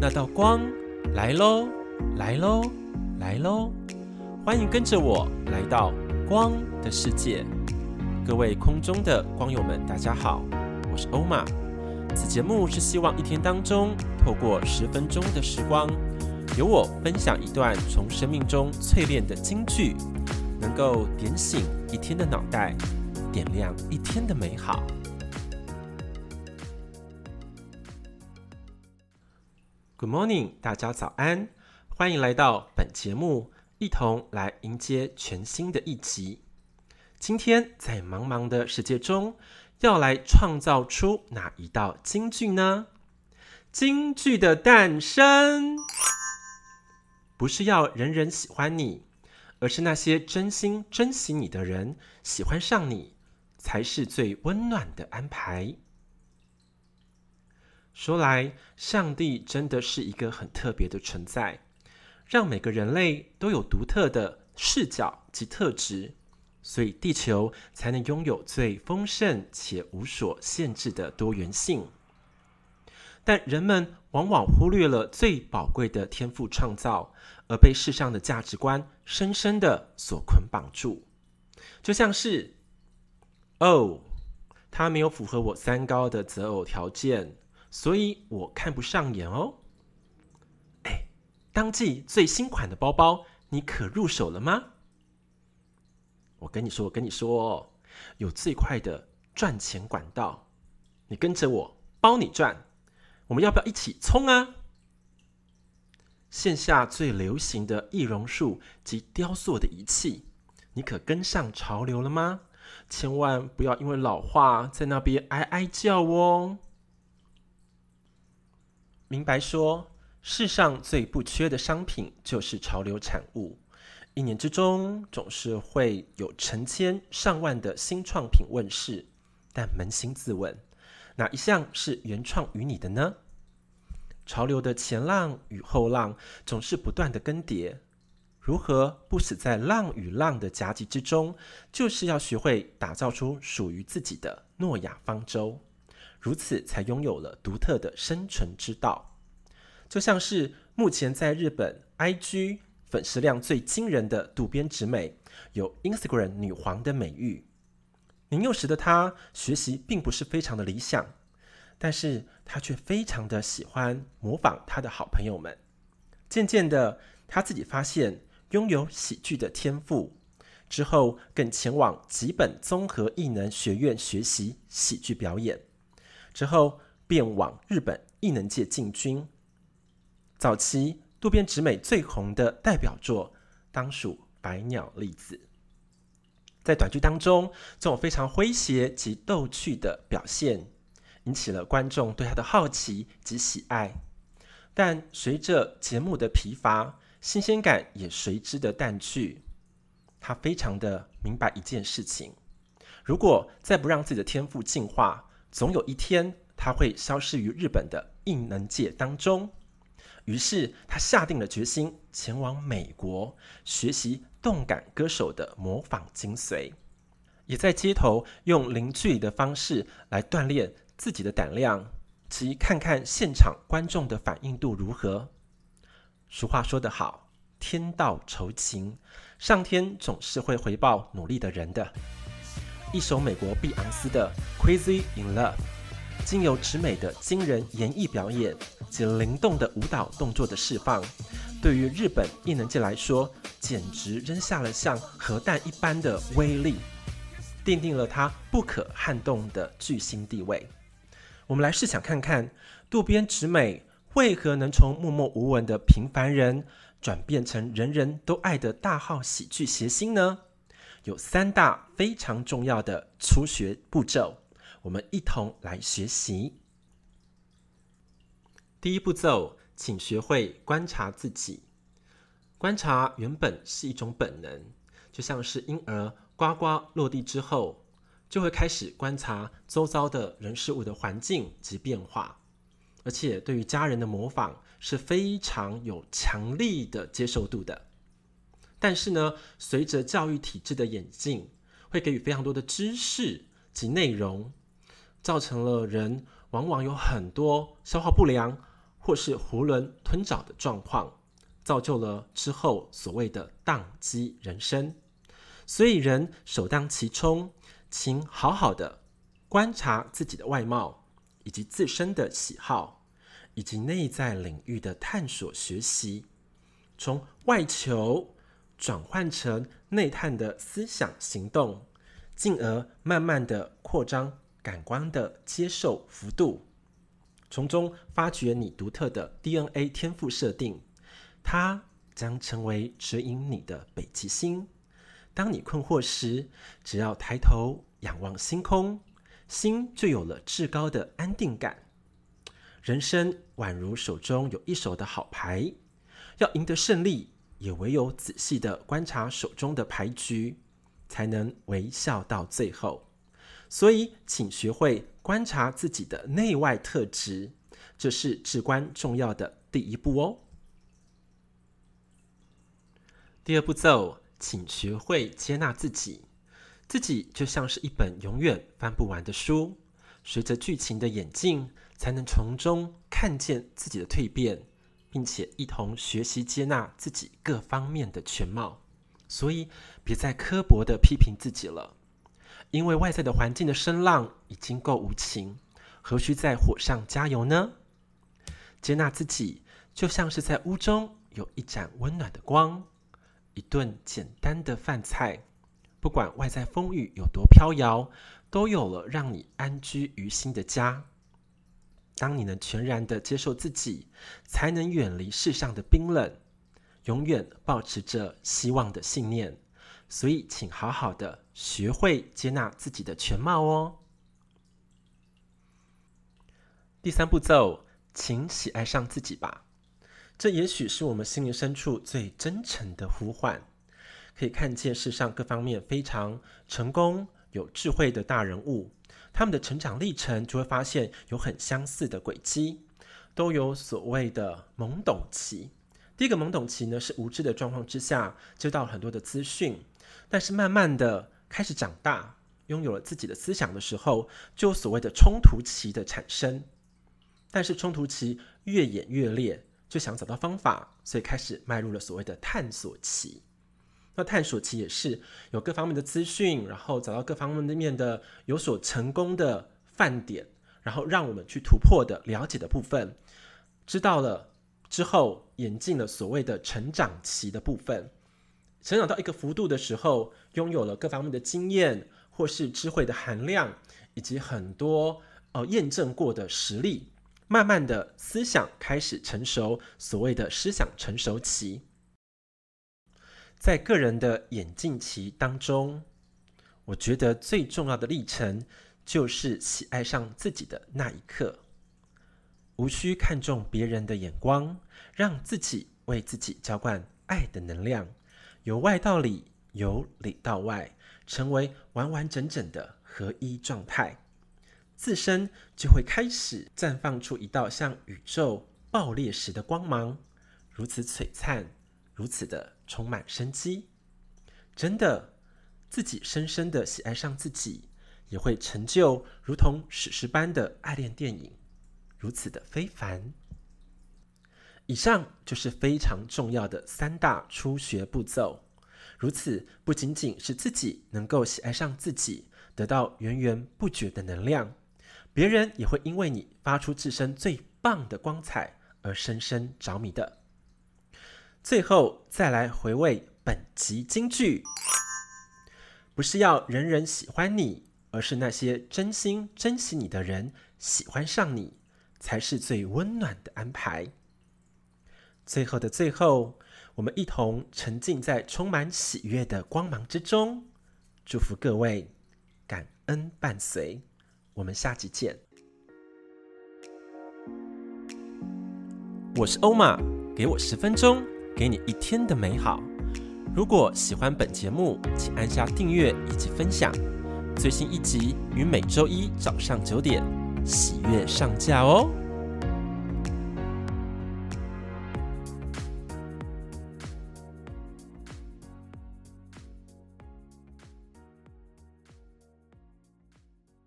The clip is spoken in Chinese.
那道光来喽，来喽，来喽！欢迎跟着我来到光的世界。各位空中的光友们，大家好，我是欧玛。此节目是希望一天当中，透过十分钟的时光，由我分享一段从生命中淬炼的金句，能够点醒一天的脑袋，点亮一天的美好。Good morning，大家早安，欢迎来到本节目，一同来迎接全新的一集。今天在茫茫的世界中，要来创造出哪一道金句呢？金句的诞生，不是要人人喜欢你，而是那些真心珍惜你的人喜欢上你，才是最温暖的安排。说来，上帝真的是一个很特别的存在，让每个人类都有独特的视角及特质，所以地球才能拥有最丰盛且无所限制的多元性。但人们往往忽略了最宝贵的天赋创造，而被世上的价值观深深的所捆绑住，就像是，哦，他没有符合我三高的择偶条件。所以我看不上眼哦。哎，当季最新款的包包，你可入手了吗？我跟你说，我跟你说，有最快的赚钱管道，你跟着我，包你赚。我们要不要一起冲啊？线下最流行的易容术及雕塑的仪器，你可跟上潮流了吗？千万不要因为老化在那边哀哀叫哦。明白说，世上最不缺的商品就是潮流产物。一年之中，总是会有成千上万的新创品问世。但扪心自问，哪一项是原创于你的呢？潮流的前浪与后浪总是不断的更迭，如何不死在浪与浪的夹击之中？就是要学会打造出属于自己的诺亚方舟。如此才拥有了独特的生存之道，就像是目前在日本 IG 粉丝量最惊人的渡边直美，有 Instagram 女皇的美誉。年幼时的她学习并不是非常的理想，但是她却非常的喜欢模仿她的好朋友们。渐渐的，她自己发现拥有喜剧的天赋，之后更前往吉本综合艺能学院学习喜剧表演。之后便往日本艺能界进军。早期渡边直美最红的代表作当属《百鸟粒子》。在短剧当中，这种非常诙谐及逗趣的表现，引起了观众对他的好奇及喜爱。但随着节目的疲乏，新鲜感也随之的淡去。他非常的明白一件事情：如果再不让自己的天赋进化，总有一天，他会消失于日本的艺能界当中。于是，他下定了决心，前往美国学习动感歌手的模仿精髓，也在街头用零距离的方式来锻炼自己的胆量，及看看现场观众的反应度如何。俗话说得好：“天道酬勤，上天总是会回报努力的人的。”一首美国碧昂斯的《Crazy in Love》，经由直美的惊人演绎表演及灵动的舞蹈动作的释放，对于日本艺能界来说，简直扔下了像核弹一般的威力，奠定了他不可撼动的巨星地位。我们来试想看看，渡边直美为何能从默默无闻的平凡人，转变成人人都爱的大号喜剧谐星呢？有三大非常重要的初学步骤，我们一同来学习。第一步骤，请学会观察自己。观察原本是一种本能，就像是婴儿呱呱落地之后，就会开始观察周遭的人事物的环境及变化，而且对于家人的模仿是非常有强力的接受度的。但是呢，随着教育体制的演进，会给予非常多的知识及内容，造成了人往往有很多消化不良，或是囫囵吞枣的状况，造就了之后所谓的宕机人生。所以，人首当其冲，请好好的观察自己的外貌，以及自身的喜好，以及内在领域的探索学习，从外求转换成内探的思想行动，进而慢慢的扩张感官的接受幅度，从中发掘你独特的 DNA 天赋设定，它将成为指引你的北极星。当你困惑时，只要抬头仰望星空，心就有了至高的安定感。人生宛如手中有一手的好牌，要赢得胜利，也唯有仔细的观察手中的牌局，才能微笑到最后。所以，请学会观察自己的内外特质，这是至关重要的第一步哦。第二步骤。请学会接纳自己，自己就像是一本永远翻不完的书，随着剧情的演进，才能从中看见自己的蜕变，并且一同学习接纳自己各方面的全貌。所以，别再刻薄的批评自己了，因为外在的环境的声浪已经够无情，何须在火上加油呢？接纳自己，就像是在屋中有一盏温暖的光。一顿简单的饭菜，不管外在风雨有多飘摇，都有了让你安居于心的家。当你能全然的接受自己，才能远离世上的冰冷，永远保持着希望的信念。所以，请好好的学会接纳自己的全貌哦。第三步骤，请喜爱上自己吧。这也许是我们心灵深处最真诚的呼唤。可以看见世上各方面非常成功、有智慧的大人物，他们的成长历程就会发现有很相似的轨迹，都有所谓的懵懂期。第一个懵懂期呢，是无知的状况之下接到很多的资讯，但是慢慢的开始长大，拥有了自己的思想的时候，就有所谓的冲突期的产生。但是冲突期越演越烈。就想找到方法，所以开始迈入了所谓的探索期。那探索期也是有各方面的资讯，然后找到各方面的有所成功的范点，然后让我们去突破的了解的部分，知道了之后，演进了所谓的成长期的部分。成长到一个幅度的时候，拥有了各方面的经验或是智慧的含量，以及很多呃验证过的实力。慢慢的思想开始成熟，所谓的思想成熟期，在个人的演进期当中，我觉得最重要的历程就是喜爱上自己的那一刻，无需看重别人的眼光，让自己为自己浇灌爱的能量，由外到里，由里到外，成为完完整整的合一状态。自身就会开始绽放出一道像宇宙爆裂时的光芒，如此璀璨，如此的充满生机。真的，自己深深的喜爱上自己，也会成就如同史诗般的爱恋电影，如此的非凡。以上就是非常重要的三大初学步骤。如此，不仅仅是自己能够喜爱上自己，得到源源不绝的能量。别人也会因为你发出自身最棒的光彩而深深着迷的。最后再来回味本集金句：不是要人人喜欢你，而是那些真心珍惜你的人喜欢上你，才是最温暖的安排。最后的最后，我们一同沉浸在充满喜悦的光芒之中，祝福各位，感恩伴随。我们下集见。我是欧玛，给我十分钟，给你一天的美好。如果喜欢本节目，请按下订阅以及分享。最新一集于每周一早上九点喜悦上架哦。